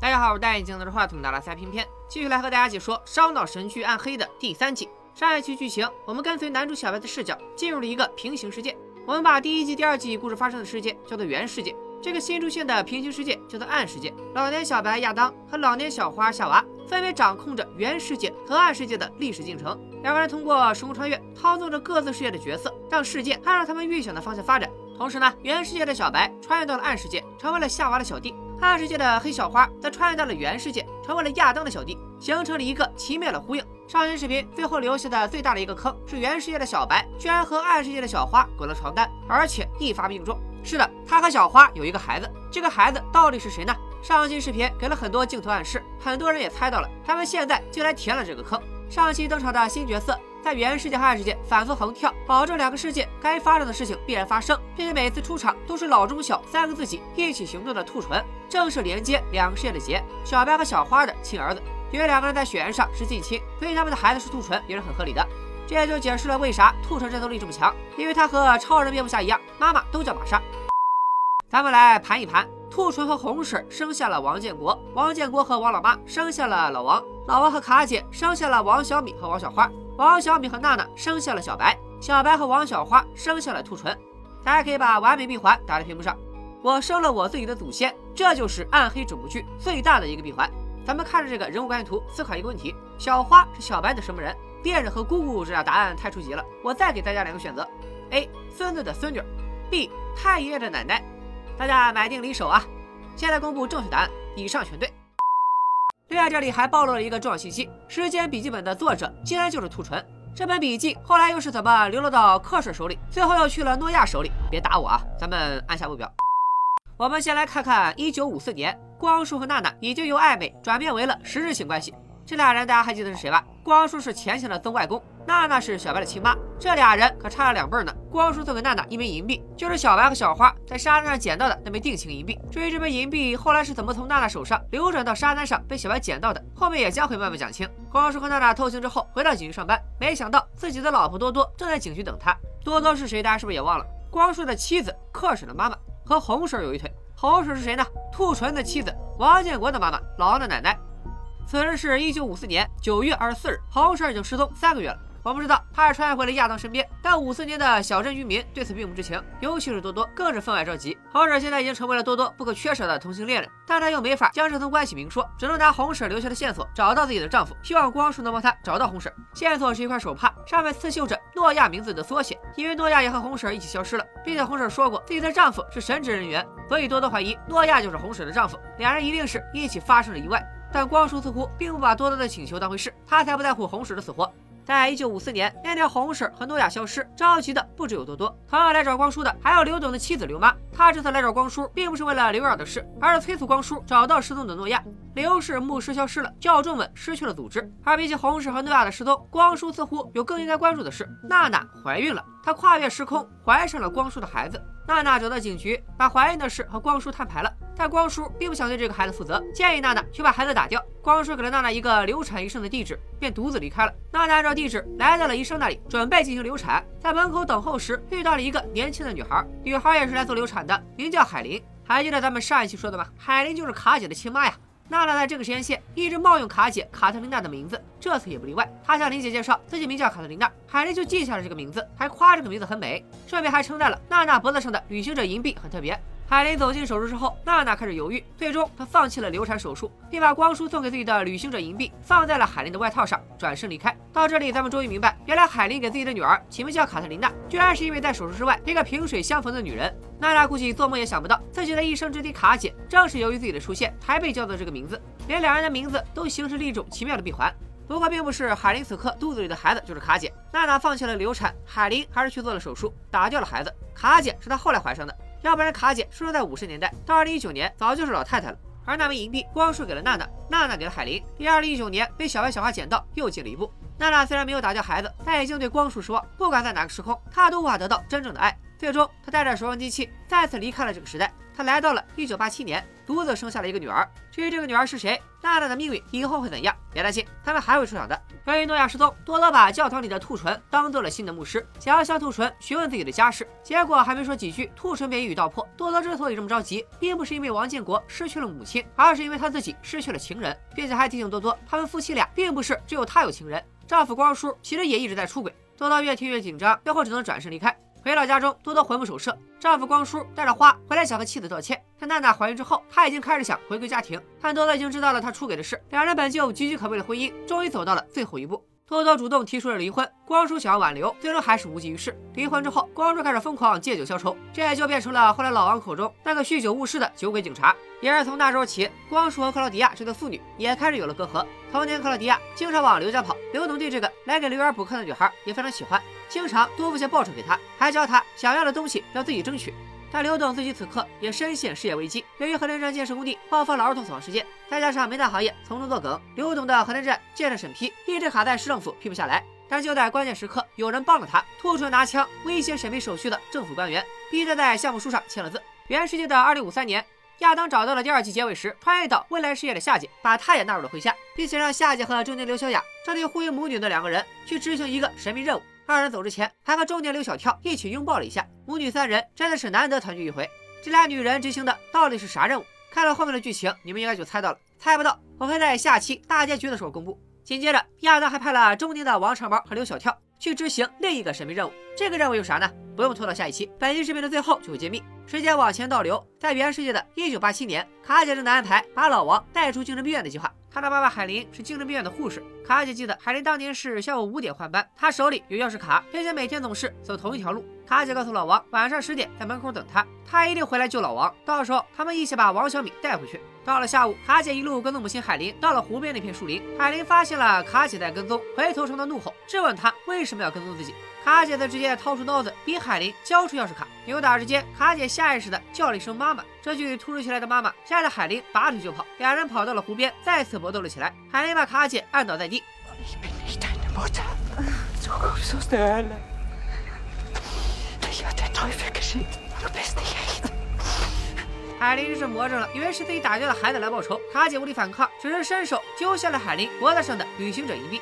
大家好，我是戴眼镜拿着话筒的拉塞偏偏，继续来和大家解说烧脑神剧《暗黑》的第三季。上一期剧情，我们跟随男主小白的视角进入了一个平行世界。我们把第一季、第二季故事发生的世界叫做原世界，这个新出现的平行世界叫做暗世界。老年小白亚当和老年小花夏娃分别掌控着原世界和暗世界的历史进程。两个人通过时空穿越，操纵着各自世界的角色，让世界按照他们预想的方向发展。同时呢，原世界的小白穿越到了暗世界，成为了夏娃的小弟。暗世界的黑小花则穿越到了原世界，成为了亚当的小弟，形成了一个奇妙的呼应。上期视频最后留下的最大的一个坑是原世界的小白居然和暗世界的小花滚了床单，而且一发命中。是的，他和小花有一个孩子，这个孩子到底是谁呢？上期视频给了很多镜头暗示，很多人也猜到了，他们现在就来填了这个坑。上期登场的新角色。在原世界和暗世界反复横跳，保证两个世界该发生的事情必然发生，并且每次出场都是老中小三个自己一起行动的兔唇，正是连接两个世界的结。小白和小花的亲儿子，因为两个人在血缘上是近亲，所以他们的孩子是兔唇也是很合理的。这也就解释了为啥兔唇战斗力这么强，因为他和超人蝙蝠侠一样，妈妈都叫玛莎。咱们来盘一盘，兔唇和红婶生下了王建国，王建国和王老妈生下了老王，老王和卡姐生下了王小米和王小花。王小米和娜娜生下了小白，小白和王小花生下了兔唇。大家可以把完美闭环打在屏幕上。我生了我自己的祖先，这就是暗黑整部剧最大的一个闭环。咱们看着这个人物关系图，思考一个问题：小花是小白的什么人？恋人和姑姑这俩答案太初级了。我再给大家两个选择：A. 孙子的孙女；B. 太爷爷的奶奶。大家买定离手啊！现在公布正确答案，以上全对。另外，这里还暴露了一个重要信息：《时间笔记本》的作者竟然就是兔唇。这本笔记后来又是怎么流落到克什手里，最后又去了诺亚手里？别打我啊！咱们按下不表。我们先来看看1954年，光叔和娜娜已经由暧昧转变为了实质性关系。这俩人大家还记得是谁吧？光叔是钱钱的曾外公。娜娜是小白的亲妈，这俩人可差了两辈儿呢。光叔送给娜娜一枚银币，就是小白和小花在沙滩上捡到的那枚定情银币。至于这枚银币后来是怎么从娜娜手上流转到沙滩上被小白捡到的，后面也将会慢慢讲清。光叔和娜娜偷情之后回到警局上班，没想到自己的老婆多多正在警局等他。多多是谁？大家是不是也忘了？光叔的妻子，克婶的妈妈，和红婶有一腿。红婶是谁呢？兔唇的妻子，王建国的妈妈，老王的奶奶。此时是一九五四年九月二十四日，红婶已经失踪三个月了。我不知道他是穿越回了亚当身边，但五四年的小镇居民对此并不知情，尤其是多多更是分外着急。红婶现在已经成为了多多不可缺少的同性恋人，但她又没法将这层关系明说，只能拿红婶留下的线索找到自己的丈夫，希望光叔能帮她找到红婶。线索是一块手帕，上面刺绣着诺亚名字的缩写，因为诺亚也和红婶一起消失了，并且红婶说过自己的丈夫是神职人员，所以多多怀疑诺亚就是红婶的丈夫，两人一定是一起发生了意外。但光叔似乎并不把多多的请求当回事，他才不在乎红婶的死活。在一九五四年，那天红婶和诺亚消失，着急的不只有多多，同样来找光叔的还有刘董的妻子刘妈。他这次来找光叔，并不是为了刘扰的事，而是催促光叔找到失踪的诺亚。刘氏牧师消失了，教众们失去了组织。而比起红婶和诺亚的失踪，光叔似乎有更应该关注的事：娜娜怀孕了，她跨越时空怀上了光叔的孩子。娜娜找到警局，把怀孕的事和光叔摊牌了。但光叔并不想对这个孩子负责，建议娜娜去把孩子打掉。光叔给了娜娜一个流产医生的地址，便独自离开了。娜娜按照地址来到了医生那里，准备进行流产。在门口等候时，遇到了一个年轻的女孩，女孩也是来做流产的，名叫海琳。还记得咱们上一期说的吗？海琳就是卡姐的亲妈呀。娜娜在这个时间线一直冒用卡姐卡特琳娜的名字，这次也不例外。她向琳姐介绍自己名叫卡特琳娜，海莉就记下了这个名字，还夸这个名字很美，顺便还称赞了娜娜脖子上的旅行者银币很特别。海琳走进手术室后，娜娜开始犹豫，最终她放弃了流产手术，并把光叔送给自己的旅行者银币放在了海琳的外套上，转身离开。到这里，咱们终于明白，原来海琳给自己的女儿起名叫卡特琳娜，居然是因为在手术室外一个萍水相逢的女人。娜娜估计做梦也想不到，自己的一生之敌卡姐，正是由于自己的出现才被叫做这个名字，连两人的名字都形成了一种奇妙的闭环。不过，并不是海琳此刻肚子里的孩子就是卡姐。娜娜放弃了流产，海琳还是去做了手术，打掉了孩子。卡姐是她后来怀上的。要不然卡姐出生在五十年代，到二零一九年早就是老太太了。而那枚银币，光束给了娜娜，娜娜给了海林。第二零一九年被小白小花捡到，又进了一步。娜娜虽然没有打掉孩子，但已经对光束失望。不管在哪个时空，她都无法得到真正的爱。最终，他带着时光机器再次离开了这个时代。他来到了一九八七年，独自生下了一个女儿。至于这个女儿是谁，娜娜的命运以后会怎样？别担心，他们还会出场的。由于诺亚失踪，多多把教堂里的兔唇当做了新的牧师，想要向兔唇询问自己的家事。结果还没说几句，兔唇便一语道破。多多之所以这么着急，并不是因为王建国失去了母亲，而是因为他自己失去了情人，并且还提醒多多，他们夫妻俩并不是只有他有情人，丈夫光叔其实也一直在出轨。多多越听越紧张，最后只能转身离开。回到家中，多多魂不守舍。丈夫光叔带着花回来，想和妻子道歉。在娜娜怀孕之后，他已经开始想回归家庭，但多多已经知道了他出轨的事。两人本就岌岌可危的婚姻，终于走到了最后一步。多多主动提出了离婚，光叔想要挽留，最终还是无济于事。离婚之后，光叔开始疯狂借酒消愁，这也就变成了后来老王口中那个酗酒误事的酒鬼警察。也是从那时候起，光叔和克劳迪亚这对父女也开始有了隔阂。童年，克劳迪亚经常往刘家跑，刘总对这个来给刘媛补课的女孩也非常喜欢。经常多付些报酬给他，还教他想要的东西要自己争取。但刘董自己此刻也深陷事业危机，由于核电站建设工地爆发了儿童死亡事件，再加上煤炭行业从中作梗，刘董的核电站建设审批一直卡在市政府批不下来。但就在关键时刻，有人帮了他，吐出拿枪威胁审批手续的政府官员，逼他在项目书上签了字。原世界的二零五三年。亚当找到了第二季结尾时穿越到未来世界的夏姐，把她也纳入了麾下，并且让夏姐和中年刘小雅这对互为母女的两个人去执行一个神秘任务。二人走之前还和中年刘小跳一起拥抱了一下，母女三人真的是难得团聚一回。这俩女人执行的到底是啥任务？看了后面的剧情，你们应该就猜到了。猜不到，我会在下期大结局的时候公布。紧接着，亚当还派了中年的王长毛和刘小跳去执行另一个神秘任务。这个任务有啥呢？不用拖到下一期，本期视频的最后就会揭秘。时间往前倒流，在原世界的一九八七年，卡姐正在安排把老王带出精神病院的计划。他的爸爸海林是精神病院的护士。卡姐记得海林当年是下午五点换班，他手里有钥匙卡，并且每天总是走同一条路。卡姐告诉老王，晚上十点在门口等他，他一定回来救老王。到时候他们一起把王小米带回去。到了下午，卡姐一路跟踪母亲海林，到了湖边那片树林，海林发现了卡姐在跟踪，回头冲他怒吼，质问他为什么要跟踪自己。卡姐则直接掏出刀子，逼海林交出钥匙卡。扭打之间，卡姐下意识的叫了一声“妈妈”。这句突如其来的“妈妈”吓得海林拔腿就跑。两人跑到了湖边，再次搏斗了起来。海林把卡姐按倒在地。海林是魔怔了，以为是自己打掉了孩子来报仇。卡姐无力反抗，只是伸手揪下了海林脖子上的旅行者银币。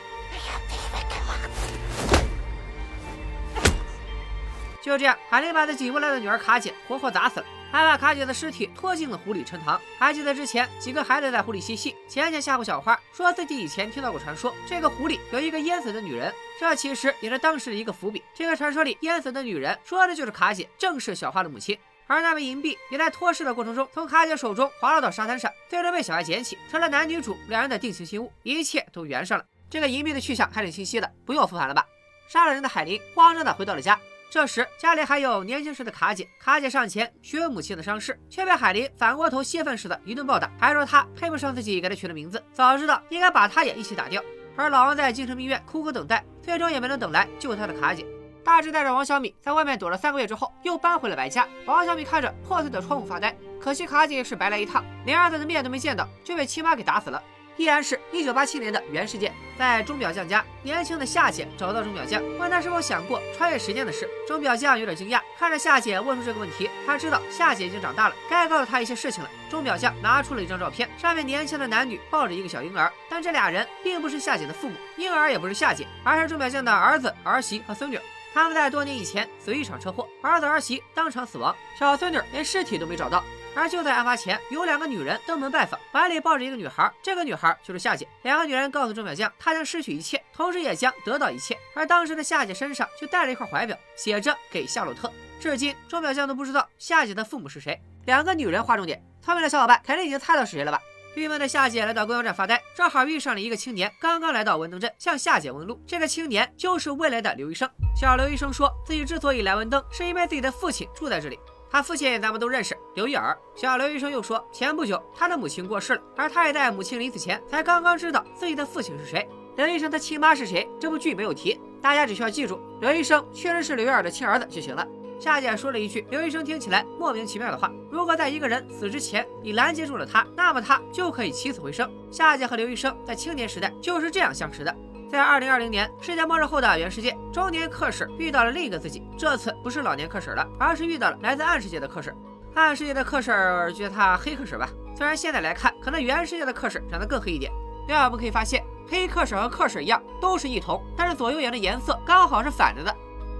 就这样，海林把自己未来的女儿卡姐活活砸死了，还把卡姐的尸体拖进了湖里沉塘。还记得之前几个孩子在湖里嬉戏，浅浅吓唬小花，说自己以前听到过传说，这个湖里有一个淹死的女人，这其实也是当时的一个伏笔。这个传说里淹死的女人，说的就是卡姐，正是小花的母亲。而那枚银币也在脱尸的过程中从卡姐手中滑落到沙滩上，最终被小艾捡起，成了男女主两人的定情信物，一切都圆上了。这个银币的去向还挺清晰的，不用复盘了吧？杀了人的海林慌张的回到了家。这时，家里还有年轻时的卡姐。卡姐上前询问母亲的伤势，却被海林反过头泄愤似的一顿暴打，还说他配不上自己给他取的名字，早知道应该把他也一起打掉。而老王在精神病院苦苦等待，最终也没能等来救他的卡姐。大志带着王小米在外面躲了三个月之后，又搬回了白家。王小米看着破碎的窗户发呆，可惜卡姐是白来一趟，连儿子的面都没见到，就被亲妈给打死了。依然是一九八七年的原世界，在钟表匠家，年轻的夏姐找到钟表匠，问他是否想过穿越时间的事。钟表匠有点惊讶，看着夏姐问出这个问题，他知道夏姐已经长大了，该告诉他一些事情了。钟表匠拿出了一张照片，上面年轻的男女抱着一个小婴儿，但这俩人并不是夏姐的父母，婴儿也不是夏姐，而是钟表匠的儿子、儿媳和孙女。他们在多年以前死于一场车祸，儿子儿媳当场死亡，小孙女连尸体都没找到。而就在案发前，有两个女人登门拜访，怀里抱着一个女孩，这个女孩就是夏姐。两个女人告诉钟表匠，她将失去一切，同时也将得到一切。而当时的夏姐身上却带了一块怀表，写着“给夏洛特”。至今，钟表匠都不知道夏姐的父母是谁。两个女人划重点，聪明的小伙伴肯定已经猜到是谁了吧？郁闷的夏姐来到公交站发呆，正好遇上了一个青年，刚刚来到文登镇向夏姐问路。这个青年就是未来的刘医生。小刘医生说自己之所以来文登，是因为自己的父亲住在这里。他父亲咱们都认识，刘一耳。小刘医生又说，前不久他的母亲过世了，而他也在母亲临死前才刚刚知道自己的父亲是谁。刘医生他亲妈是谁？这部剧没有提，大家只需要记住，刘医生确实是刘一耳的亲儿子就行了。夏姐说了一句刘医生听起来莫名其妙的话：如果在一个人死之前你拦截住了他，那么他就可以起死回生。夏姐和刘医生在青年时代就是这样相识的。在二零二零年世界末日后的原世界，中年克使遇到了另一个自己，这次不是老年克使了，而是遇到了来自暗世界的克使。暗世界的克使就叫他黑克使吧，虽然现在来看，可能原世界的克使长得更黑一点。另外，我们可以发现，黑克使和克使一样，都是异瞳，但是左右眼的颜色刚好是反着的。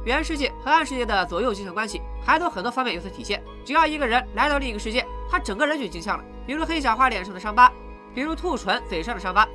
原世界和暗世界的左右镜像关系，还从很多方面有所体现。只要一个人来到另一个世界，他整个人就镜像了，比如黑小花脸上的伤疤，比如兔唇嘴上的伤疤。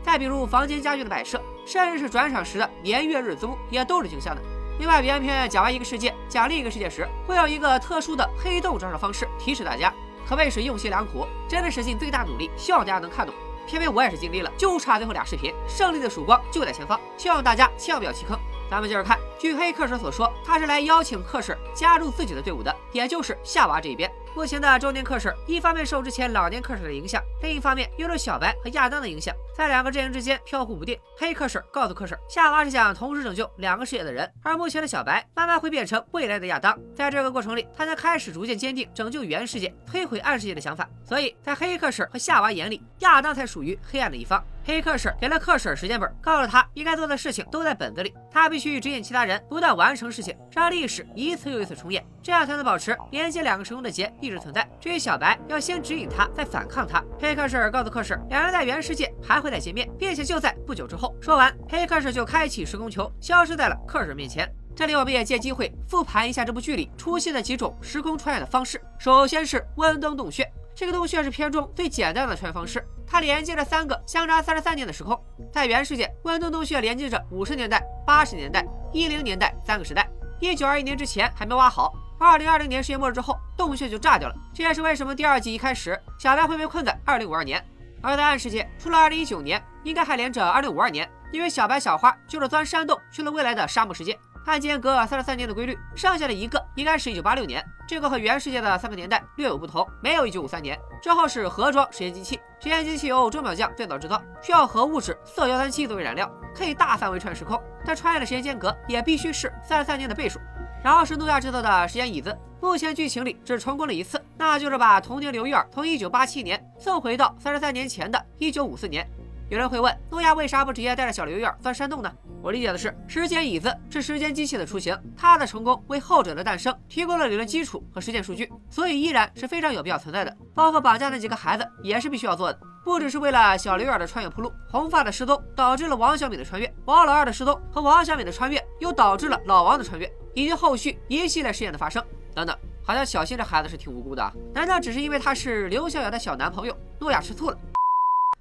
再比如房间家具的摆设，甚至是转场时的年月日租，也都是镜像的。另外，原片讲完一个世界，讲另一个世界时，会用一个特殊的黑洞转场方式提示大家，可谓是用心良苦，真的使尽最大努力，希望大家能看懂。偏偏我也是尽力了，就差最后俩视频，胜利的曙光就在前方，希望大家千万不要弃坑。咱们接着看，据黑克使所说，他是来邀请克使加入自己的队伍的，也就是夏娃这一边。目前的中年克使，一方面受之前老年克使的影响，另一方面又受小白和亚当的影响，在两个阵营之间飘忽不定。黑克使告诉克使，夏娃是想同时拯救两个世界的人，而目前的小白慢慢会变成未来的亚当。在这个过程里，他将开始逐渐坚定拯救原世界、摧毁暗世界的想法。所以在黑克使和夏娃眼里，亚当才属于黑暗的一方。黑克使给了克使时间本，告诉他应该做的事情都在本子里，他必须指引其他人不断完成事情，让历史一次又一次重演，这样才能保持连接两个时空的结一直存在。至于小白，要先指引他，再反抗他。黑克使告诉克使，两人在原世界还再见面，并且就在不久之后。说完，黑克使就开启时空球，消失在了克使面前。这里我们也借机会复盘一下这部剧里出现的几种时空穿越的方式。首先是温登洞穴，这个洞穴是片中最简单的穿越方式。它连接着三个相差三十三年的时空，在原世界，温登洞穴连接着五十年代、八十年代、一零年代三个时代。一九二一年之前还没挖好，二零二零年世界末日之后，洞穴就炸掉了。这也是为什么第二季一开始，小白会被困在二零五二年。而在暗世界，除了二零一九年，应该还连着二零五二年，因为小白、小花就是钻山洞去了未来的沙漠世界。按间隔三十三年的规律，剩下的一个应该是一九八六年，这个和原世界的三个年代略有不同，没有一九五三年。之后是盒装实验机器，实验机器由钟表匠最早制造，需要核物质铯幺三七作为燃料，可以大范围穿越时空，但穿越的时间间隔也必须是三十三年的倍数。然后是诺亚制造的时间椅子，目前剧情里只成功了一次，那就是把童年刘玉儿从一九八七年送回到三十三年前的一九五四年。有人会问，诺亚为啥不直接带着小刘玉儿钻山洞呢？我理解的是，时间椅子是时间机器的雏形，它的成功为后者的诞生提供了理论基础和实践数据，所以依然是非常有必要存在的。包括绑架那几个孩子也是必须要做的，不只是为了小刘儿的穿越铺路。红发的失踪导致了王小敏的穿越，王老二的失踪和王小敏的穿越又导致了老王的穿越，以及后续一系列事件的发生等等。好像小新这孩子是挺无辜的，难道只是因为他是刘小雅的小男朋友，诺亚吃醋了？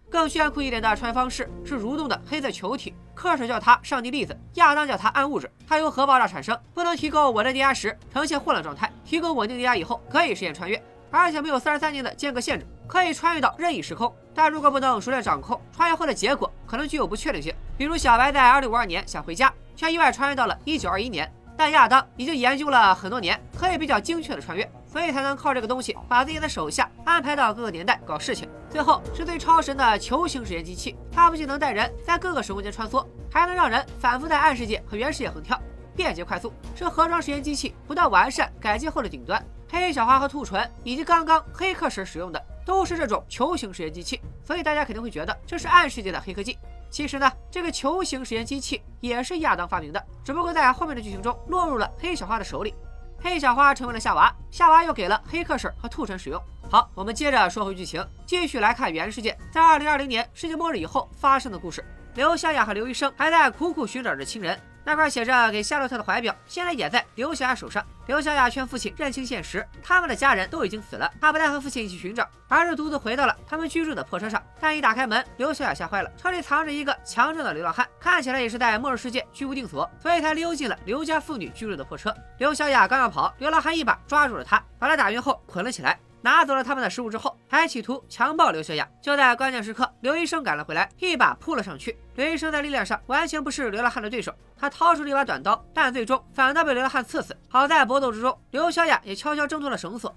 更炫酷一点的穿越方式是蠕动的黑色球体，克使叫它上帝粒子，亚当叫它暗物质。它由核爆炸产生，不能提供稳定电压时呈现混乱状态，提供稳定电压以后可以实现穿越，而且没有三十三年的间隔限制，可以穿越到任意时空。但如果不能熟练掌控穿越后的结果，可能具有不确定性。比如小白在二零五二年想回家，却意外穿越到了一九二一年。但亚当已经研究了很多年，可以比较精确的穿越，所以才能靠这个东西把自己的手下安排到各个年代搞事情。最后是最超神的球形实验机器，它不仅能带人在各个时空间穿梭，还能让人反复在暗世界和原世界横跳，便捷快速，是盒装实验机器不断完善改进后的顶端。黑小花和兔唇以及刚刚黑客时使用的都是这种球形实验机器，所以大家肯定会觉得这是暗世界的黑科技。其实呢，这个球形实验机器也是亚当发明的，只不过在后面的剧情中落入了黑小花的手里。黑小花成为了夏娃，夏娃又给了黑客婶和兔神使用。好，我们接着说回剧情，继续来看原世界在二零二零年世界末日以后发生的故事。刘夏亚和刘医生还在苦苦寻找着亲人。那块写着给夏洛特的怀表，现在也在刘小雅手上。刘小雅劝父亲认清现实，他们的家人都已经死了。他不但和父亲一起寻找，而是独自回到了他们居住的破车上。但一打开门，刘小雅吓坏了，车里藏着一个强壮的流浪汉，看起来也是在末日世界居无定所，所以才溜进了刘家妇女居住的破车。刘小雅刚要跑，流浪汉一把抓住了他，把他打晕后捆了起来。拿走了他们的食物之后，还企图强暴刘小雅。就在关键时刻，刘医生赶了回来，一把扑了上去。刘医生在力量上完全不是流浪汉的对手，他掏出了一把短刀，但最终反倒被流浪汉刺死。好在搏斗之中，刘小雅也悄悄挣脱了绳索。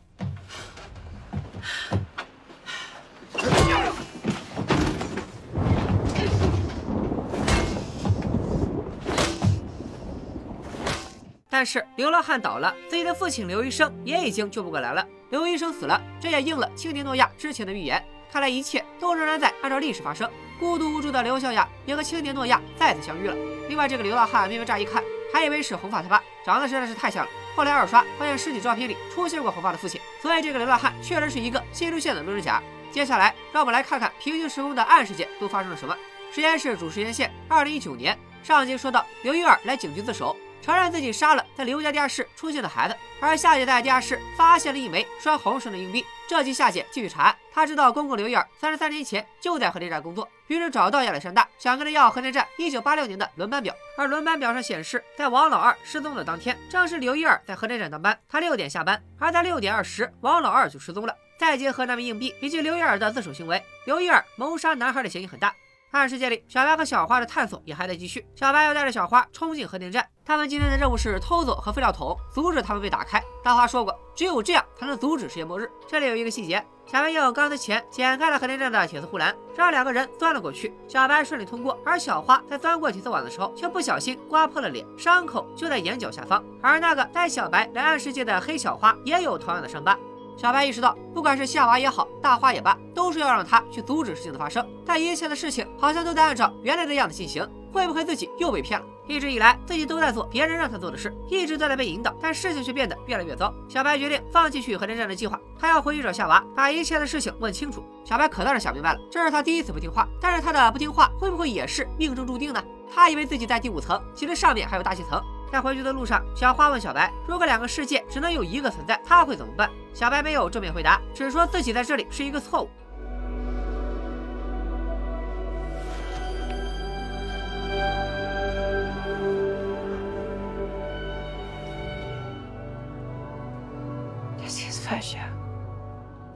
但是流浪汉倒了，自己的父亲刘医生也已经救不过来了。刘医生死了，这也应了青年诺亚之前的预言。看来一切都仍然在按照历史发生。孤独无助的刘小雅也和青年诺亚再次相遇了。另外，这个流浪汉，明明乍一看还以为是红发他爸，长得实在是太像了。后来二刷发现尸体照片里出现过红发的父亲，所以这个流浪汉确实是一个新出现的路人甲。接下来，让我们来看看平行时空的暗世界都发生了什么。实验室主时间线：二零一九年。上集说到，刘玉儿来警局自首。承认自己杀了在刘家地下室出现的孩子，而夏姐在地下室发现了一枚拴红绳的硬币。这集夏姐继续查案，她知道公公刘一儿三十三年前就在核电站工作，于是找到亚历山大，想跟他要核电站一九八六年的轮班表。而轮班表上显示，在王老二失踪的当天，正是刘一儿在核电站当班，他六点下班，而在六点二十，王老二就失踪了。再结合那枚硬币以及刘一儿的自首行为，刘一儿谋杀男孩的嫌疑很大。暗世界里，小白和小花的探索也还在继续。小白要带着小花冲进核电站，他们今天的任务是偷走核废料桶，阻止他们被打开。大花说过，只有这样才能阻止世界末日。这里有一个细节，小白用钢丝钳剪开了核电站的铁丝护栏，让两个人钻了过去。小白顺利通过，而小花在钻过铁丝网的时候，却不小心刮破了脸，伤口就在眼角下方。而那个带小白来暗世界的黑小花也有同样的伤疤。小白意识到，不管是夏娃也好，大花也罢，都是要让他去阻止事情的发生。但一切的事情好像都在按照原来的样子进行，会不会自己又被骗了？一直以来，自己都在做别人让他做的事，一直都在被引导，但事情却变得越来越糟。小白决定放弃去核电站的计划，他要回去找夏娃，把一切的事情问清楚。小白可倒是想明白了，这是他第一次不听话，但是他的不听话会不会也是命中注定呢？他以为自己在第五层，其实上面还有大气层。在回去的路上，小花问小白：“如果两个世界只能有一个存在，他会怎么办？”小白没有正面回答，只说自己在这里是一个错误。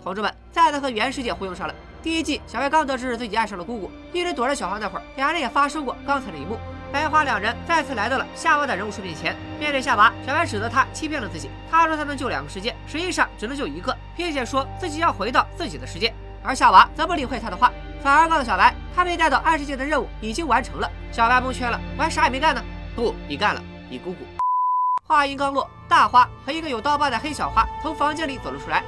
同志们，再次和原世界呼应上了。第一季，小白刚得知自己爱上了姑姑，一直躲着小花那会儿，两人也发生过刚才的一幕。白花两人再次来到了夏娃的人物树面前。面对夏娃，小白指责他欺骗了自己。他说他能救两个世界，实际上只能救一个，并且说自己要回到自己的世界。而夏娃则不理会他的话，反而告诉小白，他被带到暗世界的任务已经完成了。小白蒙圈了，我还啥也没干呢。不，你干了，你姑姑。话音刚落，大花和一个有刀疤的黑小花从房间里走了出来。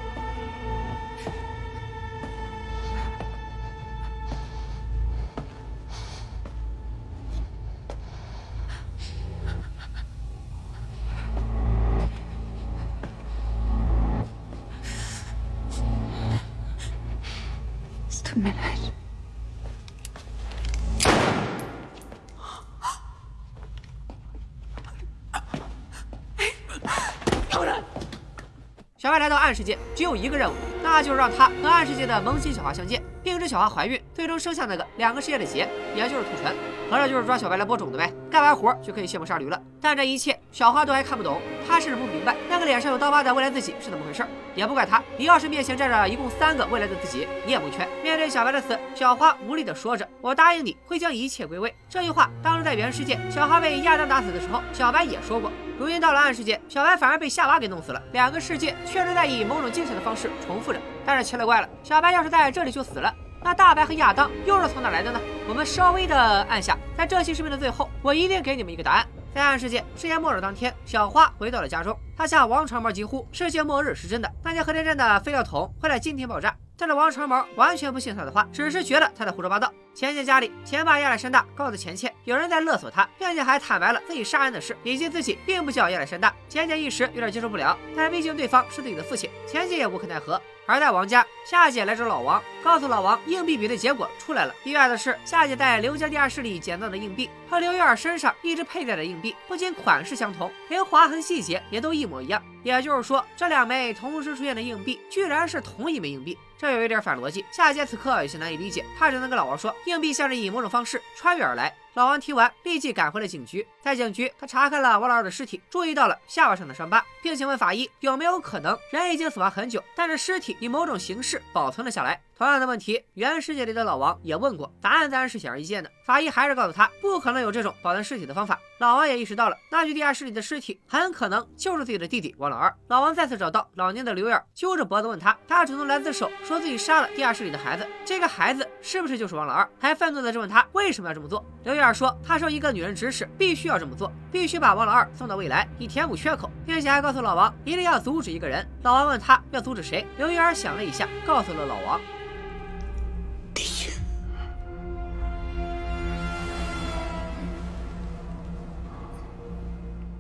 暗世界，只有一个任务，那就是让他和暗世界的萌新小花相见，并使小花怀孕，最终生下那个两个世界的结，也就是兔唇。合着就是抓小白来播种的呗，干完活就可以卸磨杀驴了。但这一切，小花都还看不懂，她甚至不明白那个脸上有刀疤的未来自己是怎么回事。也不怪他，你要是面前站着一共三个未来的自己，你也蒙圈。面对小白的死，小花无力地说着：“我答应你会将一切归位。”这句话当时在原世界，小花被亚当打死的时候，小白也说过。如今到了暗世界，小白反而被夏娃给弄死了。两个世界确实在以某种精神的方式重复着。但是奇了怪了，小白要是在这里就死了，那大白和亚当又是从哪来的呢？我们稍微的按下，在这期视频的最后，我一定给你们一个答案。在暗世界，世界末日当天，小花回到了家中。她向王长毛疾呼：“世界末日是真的，那些核电站的废料桶会在今天爆炸。”但是王长毛完全不信他的话，只是觉得他在胡说八道。钱钱家里，钱爸亚历山大告诉钱钱，有人在勒索他，并且还坦白了自己杀人的事，以及自己并不叫亚历山大。钱钱一时有点接受不了，但是毕竟对方是自己的父亲，钱钱也无可奈何。而在王家，夏姐来找老王，告诉老王硬币比对结果出来了。意外的是，夏姐在刘家地下室里捡到的硬币和刘玉儿身上一直佩戴的硬币，不仅款式相同，连划痕细节也都一模一样。也就是说，这两枚同时出现的硬币，居然是同一枚硬币。这有一点反逻辑。夏姐此刻有些难以理解，她只能跟老王说，硬币像是以某种方式穿越而来。老王听完，立即赶回了警局。在警局，他查看了王老二的尸体，注意到了下巴上的伤疤，并且问法医有没有可能人已经死亡很久，但是尸体以某种形式保存了下来。同样的问题，原世界里的老王也问过，答案自然是显而易见的。法医还是告诉他，不可能有这种保存尸体的方法。老王也意识到了，那具地下室里的尸体很可能就是自己的弟弟王老二。老王再次找到老年的刘远，揪着脖子问他，他主动来自首，说自己杀了地下室里的孩子，这个孩子是不是就是王老二？还愤怒地质问他为什么要这么做。刘远二说，他受一个女人指使，必须要这么做，必须把王老二送到未来，以填补缺口，并且还告诉老王一定要阻止一个人。老王问他要阻止谁，刘玉儿想了一下，告诉了老王。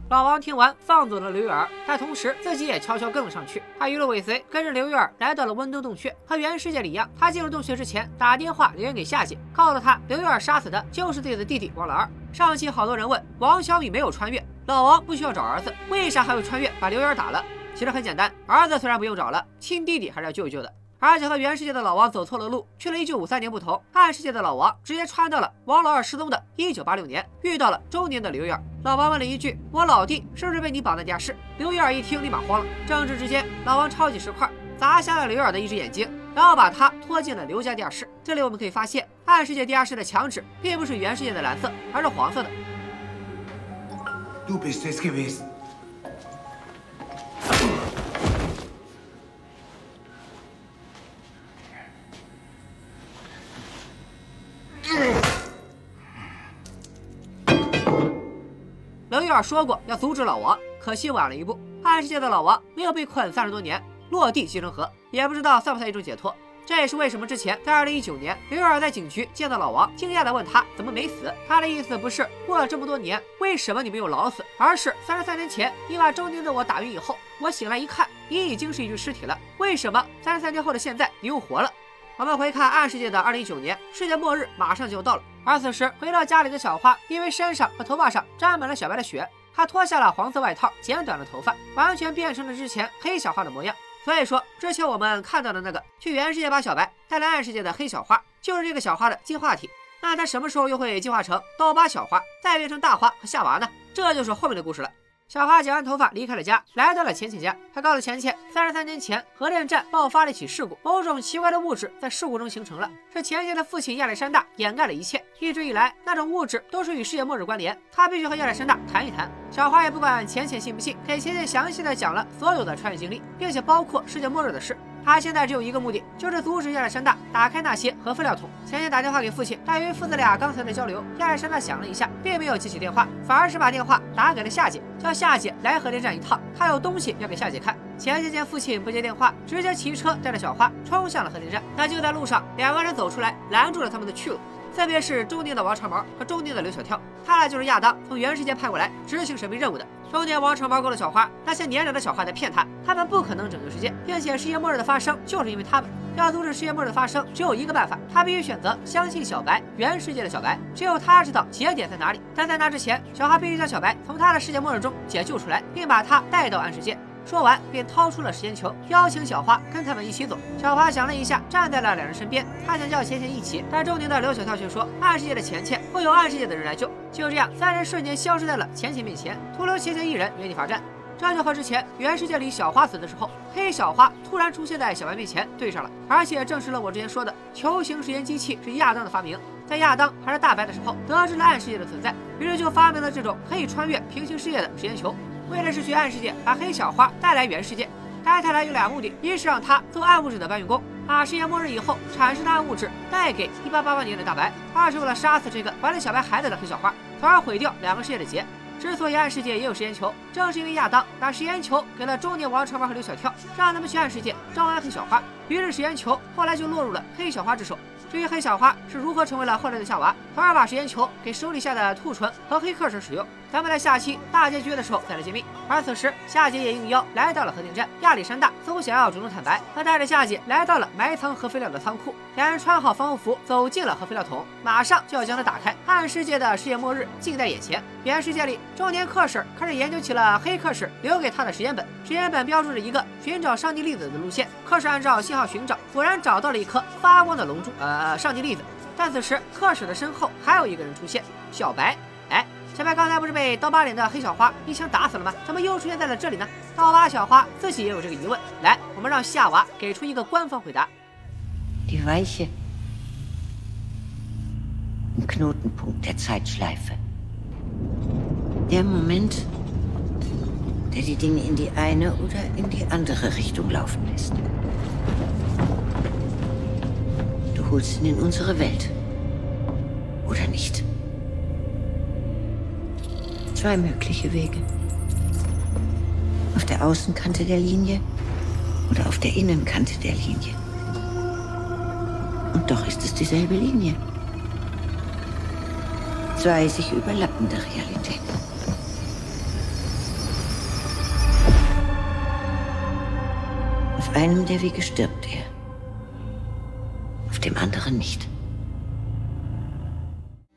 老王听完，放走了刘玉儿，但同时自己也悄悄跟了上去。他一路尾随，跟着刘玉儿来到了温登洞穴。和原世界里一样，他进入洞穴之前打电话留言给夏姐，告诉他刘玉儿杀死的就是自己的弟弟王老二。上期好多人问王小米没有穿越，老王不需要找儿子，为啥还会穿越把刘玉儿打了？其实很简单，儿子虽然不用找了，亲弟弟还是要救一救的。而且和原世界的老王走错了路，去了一九五三年不同，暗世界的老王直接穿到了王老二失踪的一九八六年，遇到了中年的刘玉儿。老王问了一句：“我老弟是不是被你绑在地下室？”刘玉儿一听，立马慌了。争执之间，老王抄起石块砸瞎了刘玉儿的一只眼睛，然后把他拖进了刘家地下室。这里我们可以发现，暗世界地下室的墙纸并不是原世界的蓝色，而是黄色的。刘玉儿说过要阻止老王，可惜晚了一步。暗世界的老王没有被困三十多年，落地即成河，也不知道算不算一种解脱。这也是为什么之前在二零一九年，刘尔在警局见到老王，惊讶地问他怎么没死。他的意思不是过了这么多年，为什么你没有老死，而是三十三年前你把中年的我打晕以后，我醒来一看，你已经是一具尸体了。为什么三十三年后的现在你又活了？我们回看暗世界的二零一九年，世界末日马上就要到了。而此时回到家里的小花，因为身上和头发上沾满了小白的血，她脱下了黄色外套，剪短了头发，完全变成了之前黑小花的模样。所以说，之前我们看到的那个去原世界把小白带来暗世界的黑小花，就是这个小花的进化体。那它什么时候又会进化成刀疤小花，再变成大花和夏娃呢？这就是后面的故事了。小花剪完头发离开了家，来到了浅浅家。她告诉浅浅，三十三年前核电站爆发了一起事故，某种奇怪的物质在事故中形成了。是浅浅的父亲亚历山大掩盖了一切。一直以来，那种物质都是与世界末日关联。他必须和亚历山大谈一谈。小花也不管浅浅信不信，给浅浅详细的讲了所有的穿越经历，并且包括世界末日的事。他现在只有一个目的，就是阻止亚历山大打开那些核废料桶。前天打电话给父亲，但由于父子俩刚才的交流，亚历山大想了一下，并没有接起电话，反而是把电话打给了夏姐，叫夏姐来核电站一趟，他有东西要给夏姐看。钱钱见父亲不接电话，直接骑车带着小花冲向了核电站。但就在路上，两个人走出来，拦住了他们的去路。分别是中年的王长毛和中年的刘小跳，他俩就是亚当从原世界派过来执行神秘任务的。中年王城玩够了小花，那些年长的小花在骗他，他们不可能拯救世界，并且世界末日的发生就是因为他们。要阻止世界末日的发生，只有一个办法，他必须选择相信小白，原世界的小白，只有他知道节点在哪里。但在那之前，小花必须将小白从他的世界末日中解救出来，并把他带到暗世界。说完，便掏出了时间球，邀请小花跟他们一起走。小花想了一下，站在了两人身边。她想叫钱钱一起，但中年的刘小跳却说：“暗世界的钱钱会有暗世界的人来救。”就这样，三人瞬间消失在了钱钱面前，徒留钱钱一人原地罚站。这就和之前原世界里小花死的时候，黑小花突然出现在小白面前对上了，而且证实了我之前说的球形时间机器是亚当的发明。在亚当还是大白的时候，得知了暗世界的存在，于是就发明了这种可以穿越平行世界的时间球。为了是去暗世界把黑小花带来原世界，该太来有俩目的：一是让他做暗物质的搬运工，把世界末日以后产生的暗物质带给一八八八年的大白；二是为了杀死这个怀了小白孩子的黑小花，从而毁掉两个世界的结。之所以暗世界也有时间球，正是因为亚当把时间球给了中年王长毛和刘小跳，让他们去暗世界招安黑小花，于是时间球后来就落入了黑小花之手。至于黑小花是如何成为了后来的夏娃，从而把时间球给手里下的兔唇和黑客使用，咱们在下期大结局的时候再来揭秘。而此时，夏姐也应邀来到了核电站，亚历山大似乎想要主动坦白，他带着夏姐来到了埋藏核废料的仓库，两人穿好防护服，走进了核废料桶，马上就要将它打开。暗世界的世界末日近在眼前，原世界里，中年克使开始研究起了黑客使留给他的时间本，时间本标注着一个寻找上帝粒子的路线。克使按照信号寻找，果然找到了一颗发光的龙珠，呃，上帝粒子。但此时，克使的身后还有一个人出现，小白。哎，小白刚才不是被刀疤脸的黑小花一枪打死了吗？怎么又出现在了这里呢？刀疤小花自己也有这个疑问。来，我们让夏娃给出一个官方回答。Die Weiche im Knotenpunkt der Zeitschleife. Der Moment, der die Dinge in die eine oder in die andere Richtung laufen lässt. Du holst ihn in unsere Welt. Oder nicht? zwei mögliche Wege. Auf der Außenkante der Linie oder auf der Innenkante der Linie. Und doch ist es dieselbe Linie. Zwei sich überlappende Realitäten. Auf einem der Wege stirbt er, auf dem anderen nicht.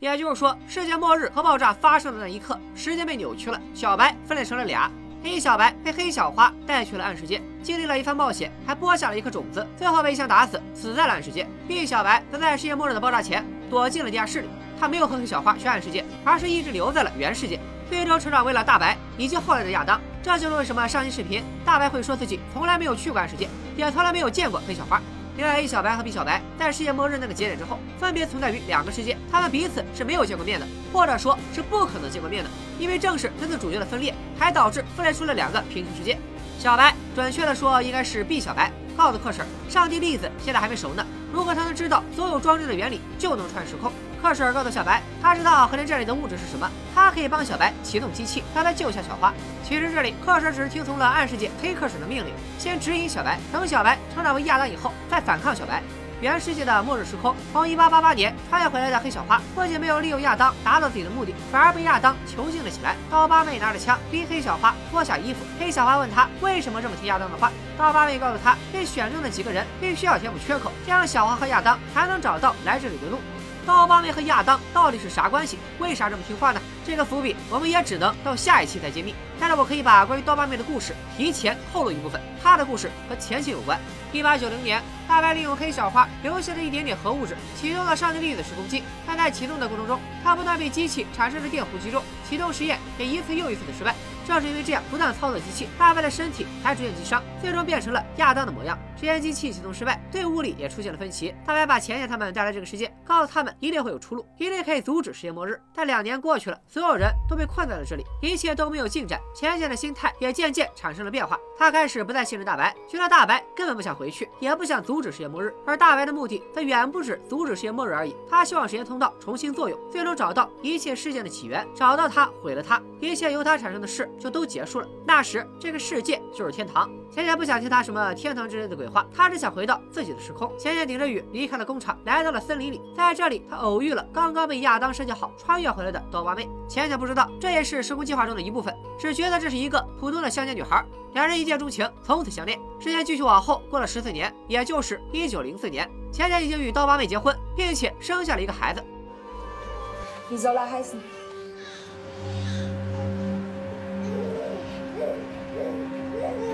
也就是说，世界末日和爆炸发生的那一刻，时间被扭曲了，小白分裂成了俩。黑小白被黑小花带去了暗世界，经历了一番冒险，还播下了一颗种子，最后被一枪打死，死在了暗世界。B 小白则在世界末日的爆炸前躲进了地下室里，他没有和黑小花去暗世界，而是一直留在了原世界。最终成长为了大白以及后来的亚当。这就是为什么上期视频大白会说自己从来没有去过暗世界，也从来没有见过黑小花。因为 A 小白和 B 小白在世界末日那个节点之后，分别存在于两个世界，他们彼此是没有见过面的，或者说是不可能见过面的。因为正是这次主角的分裂，还导致分裂出了两个平行世界。小白，准确的说应该是 B 小白，告诉克什，上帝粒子现在还没熟呢，如果他能知道所有装置的原理，就能穿越时空。克什告诉小白，他知道核电站里的物质是什么，他可以帮小白启动机器，让他救下小花。其实这里克什只是听从了暗世界黑克什的命令，先指引小白，等小白成长为亚当以后在反抗小白。原世界的末日时空，从一八八八年穿越回来的黑小花，不仅没有利用亚当达到自己的目的，反而被亚当囚禁了起来。刀疤妹拿着枪逼黑小花脱下衣服，黑小花问他为什么这么听亚当的话，刀疤妹告诉他，被选中的几个人必须要填补缺口，这样小花和亚当才能找到来这里的路。刀疤妹和亚当到底是啥关系？为啥这么听话呢？这个伏笔我们也只能到下一期再揭秘。但是我可以把关。于刀疤妹的故事提前透露一部分，她的故事和前期有关。一八九零年，大白利用黑小花留下的一点点核物质，启动了上帝粒子时空机。但在启动的过程中，他不断被机器产生的电弧击中，启动实验也一次又一次的失败。正是因为这样不断操作机器，大白的身体才逐渐击伤，最终变成了亚当的模样。实验机器启动失败，队伍里也出现了分歧。大白把钱钱他们带来这个世界，告诉他们一定会有出路，一定可以阻止世界末日。但两年过去了，所有人都被困在了这里，一切都没有进展。钱钱的心态也渐渐产生了变化，他开始不再信任大白，觉得大白根本不想回去，也不想阻止世界末日。而大白的目的则远不止阻止世界末日而已，他希望时间通道重新作用，最终找到一切事件的起源，找到他，毁了他，一切由他产生的事就都结束了。那时，这个世界就是天堂。钱钱不想听他什么天堂之类的鬼话，他只想回到自己的时空。钱钱顶着雨离开了工厂，来到了森林里。在这里，他偶遇了刚刚被亚当设计好穿越回来的刀疤妹。钱钱不知道这也是时空计划中的一部分，只觉得这是一个普通的乡间女孩。两人一见钟情，从此相恋。时间继续往后过了十四年，也就是一九零四年，钱钱已经与刀疤妹结婚，并且生下了一个孩子。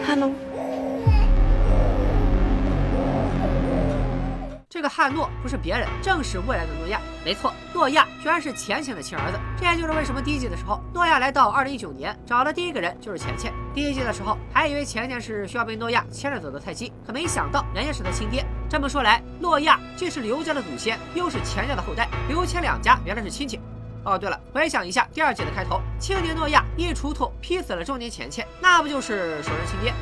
Hello 这个汉诺不是别人，正是未来的诺亚。没错，诺亚居然是钱钱的亲儿子。这也就是为什么第一季的时候，诺亚来到二零一九年找的第一个人就是钱钱。第一季的时候，还以为钱钱是需要被诺亚牵着走的菜鸡，可没想到人家是他亲爹。这么说来，诺亚既是刘家的祖先，又是钱家的后代，刘钱两家原来是亲戚。哦，对了，回想一下第二季的开头，青年诺亚一锄头劈死了中年钱钱，那不就是熟人亲爹？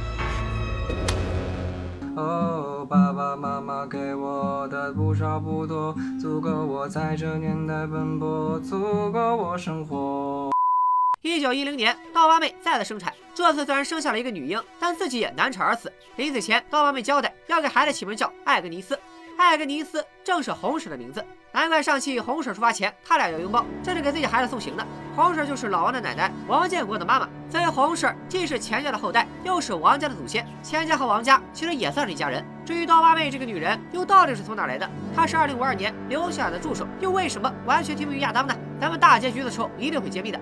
哦，爸爸妈妈给我的不少不多，足够我在这年代奔波，足够我生活。一九一零年，刀疤妹再次生产，这次虽然生下了一个女婴，但自己也难产而死。临死前，刀疤妹交代要给孩子起名叫艾格尼斯。艾格尼斯正是红婶的名字，难怪上期红婶出发前，他俩要拥抱，这是给自己孩子送行的。红婶就是老王的奶奶，王建国的妈妈，所以红婶既是钱家的后代，又是王家的祖先。钱家和王家其实也算是一家人。至于刀疤妹这个女人，又到底是从哪来的？她是2052年留下的助手，又为什么完全听命于亚当呢？咱们大结局的时候一定会揭秘的。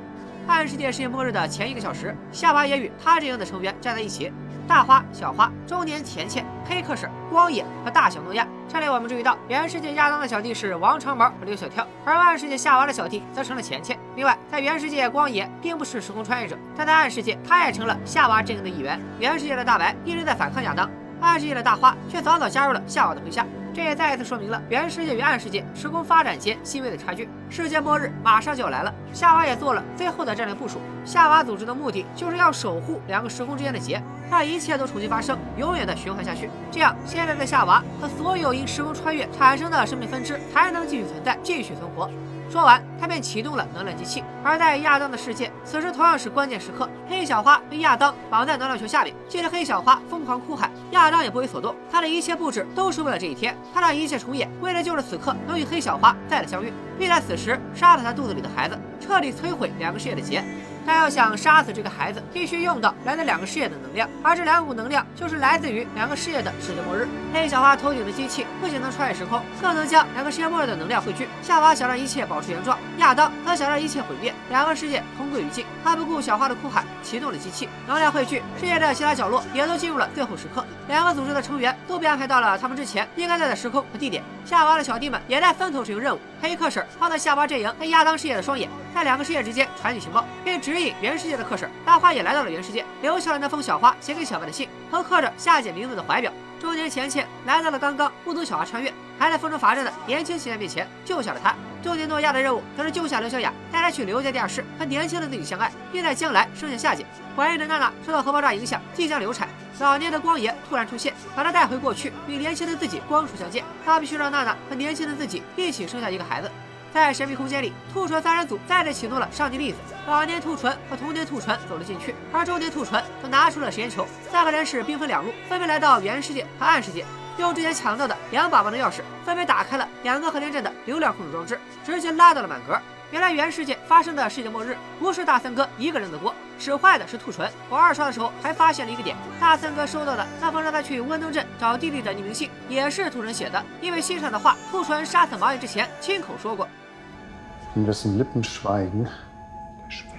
暗世界世界末日的前一个小时，夏娃也与他这样的成员站在一起。大花、小花、中年钱钱、黑客婶、光野和大小诺亚。这里我们注意到，原世界亚当的小弟是王长毛和刘小跳，而暗世界夏娃的小弟则成了钱钱。另外，在原世界，光野并不是时空穿越者，但在暗世界，他也成了夏娃阵营的一员。原世界的大白一直在反抗亚当，暗世界的大花却早早加入了夏娃的麾下。这也再一次说明了原世界与暗世界时空发展间细微的差距。世界末日马上就要来了，夏娃也做了最后的战略部署。夏娃组织的目的就是要守护两个时空之间的结，让一切都重新发生，永远的循环下去。这样，现在的夏娃和所有因时空穿越产生的生命分支才能继续存在，继续存活。说完，他便启动了能量机器。而在亚当的世界，此时同样是关键时刻。黑小花被亚当绑在能量球下面，接着黑小花疯狂哭喊，亚当也不为所动。他的一切布置都是为了这一天，他让一切重演，为的就是此刻能与黑小花再次相遇，并在此时杀了他肚子里的孩子。彻底摧毁两个世界的结。但要想杀死这个孩子，必须用到来自两个世界的能量，而这两股能量就是来自于两个世界的世界末日。黑小花头顶的机器不仅能穿越时空，更能将两个世界末日的能量汇聚。夏娃想让一切保持原状，亚当则想让一切毁灭，两个世界同归于尽。他不顾小花的哭喊，启动了机器，能量汇聚，世界的其他角落也都进入了最后时刻。两个组织的成员都被安排到了他们之前应该在的时空和地点。夏娃的小弟们也在分头执行任务。黑客婶放在夏娃阵营和亚当世界的双眼，在两个世界之间传递情报，并指引原世界的客婶大花也来到了原世界，留下了那封小花写给小白的信和刻着夏姐名字的怀表。中年钱钱来到了刚刚目睹小花穿越，还在风中罚站的年轻钱钱面前，救下了他。中年诺亚的任务则是救下刘小雅，带她去刘家地下室和年轻的自己相爱，并在将来生下夏姐。怀孕的娜娜受到核爆炸影响，即将流产。老年的光爷突然出现，把他带回过去，与年轻的自己光速相见。他必须让娜娜和年轻的自己一起生下一个孩子。在神秘空间里，兔唇三人组再次启动了上帝粒子。老年兔唇和童年兔唇走了进去，而中年兔唇则拿出了实验球。三个人是兵分两路，分别来到原世界和暗世界，用之前抢到的两把万能钥匙，分别打开了两个核电站的流量控制装置，直接拉到了满格。原来原世界发生的世界末日不是大三哥一个人的锅，使坏的是兔唇。我二刷的时候还发现了一个点，大三哥收到的那封让他去温登镇找弟弟的匿名信也是兔唇写的，因为信上的话，兔唇杀死毛爷之前亲口说过。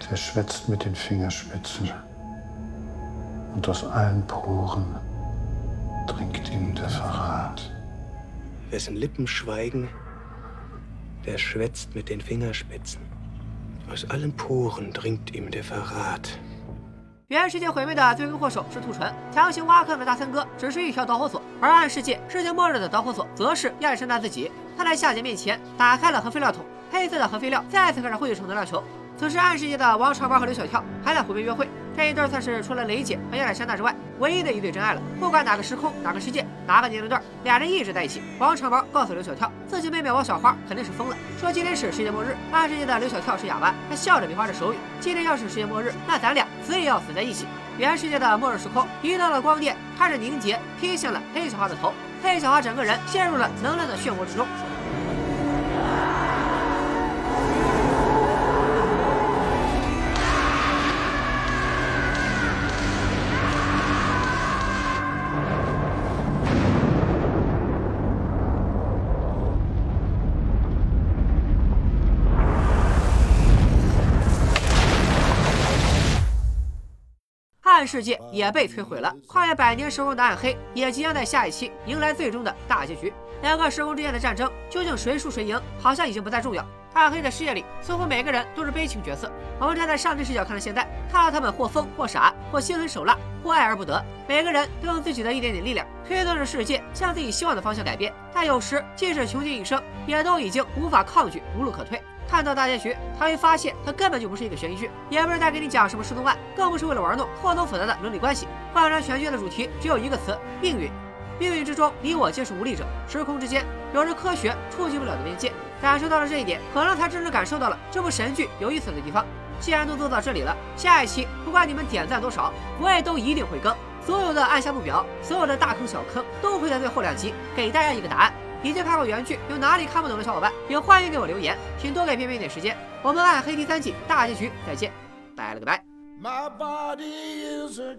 Der schwätzt mit den Fingerspitzen. Aus allen Poren dringt ihm der Verrat. 是阿兰普恩，Drained in the Farad 原世界毁灭的罪魁祸首是兔唇，强行挖坑的大三哥只是一条导火索，而暗世界世界末日的导火索则是亚历山大自己。他在夏姐面前打开了核废料桶，黑色的核废料再次开始汇聚成能量球。此时暗世界的王长毛和刘小跳还在湖边约会。这一对算是除了雷姐和亚历山大之外唯一的一对真爱了。不管哪个时空、哪个世界、哪个年龄段，俩人一直在一起。王长毛告诉刘小跳，自己妹妹王小花肯定是疯了，说今天是世界末日。暗世界的刘小跳是哑巴，他笑着比划着手语。今天要是世界末日，那咱俩死也要死在一起。原世界的末日时空，一道的光电开始凝结，劈向了黑小花的头。黑小花整个人陷入了能量的漩涡之中。世界也被摧毁了，跨越百年时空的暗黑也即将在下一期迎来最终的大结局。两个时空之间的战争究竟谁输谁赢，好像已经不再重要。暗黑的世界里，似乎每个人都是悲情角色。我们站在上帝视角看着现在，看到他们或疯或傻，或心狠手辣，或爱而不得。每个人都用自己的一点点力量推动着世界向自己希望的方向改变，但有时即使穷尽一生，也都已经无法抗拒，无路可退。看到大结局，他会发现它根本就不是一个悬疑剧，也不是在给你讲什么失踪案，更不是为了玩弄错综复杂的伦理关系。贯穿全剧的主题只有一个词：命运。命运之中，你我皆是无力者。时空之间，有着科学触及不了的边界。感受到了这一点，可能才真正感受到了这部神剧有意思的地方。既然都做到这里了，下一期不管你们点赞多少，我也都一定会更。所有的按下不表，所有的大坑小坑，都会在最后两集给大家一个答案。已经看过原剧，有哪里看不懂的小伙伴，也欢迎给我留言，请多给片片一点时间。我们暗黑第三季大结局再见，拜了个拜。My body is a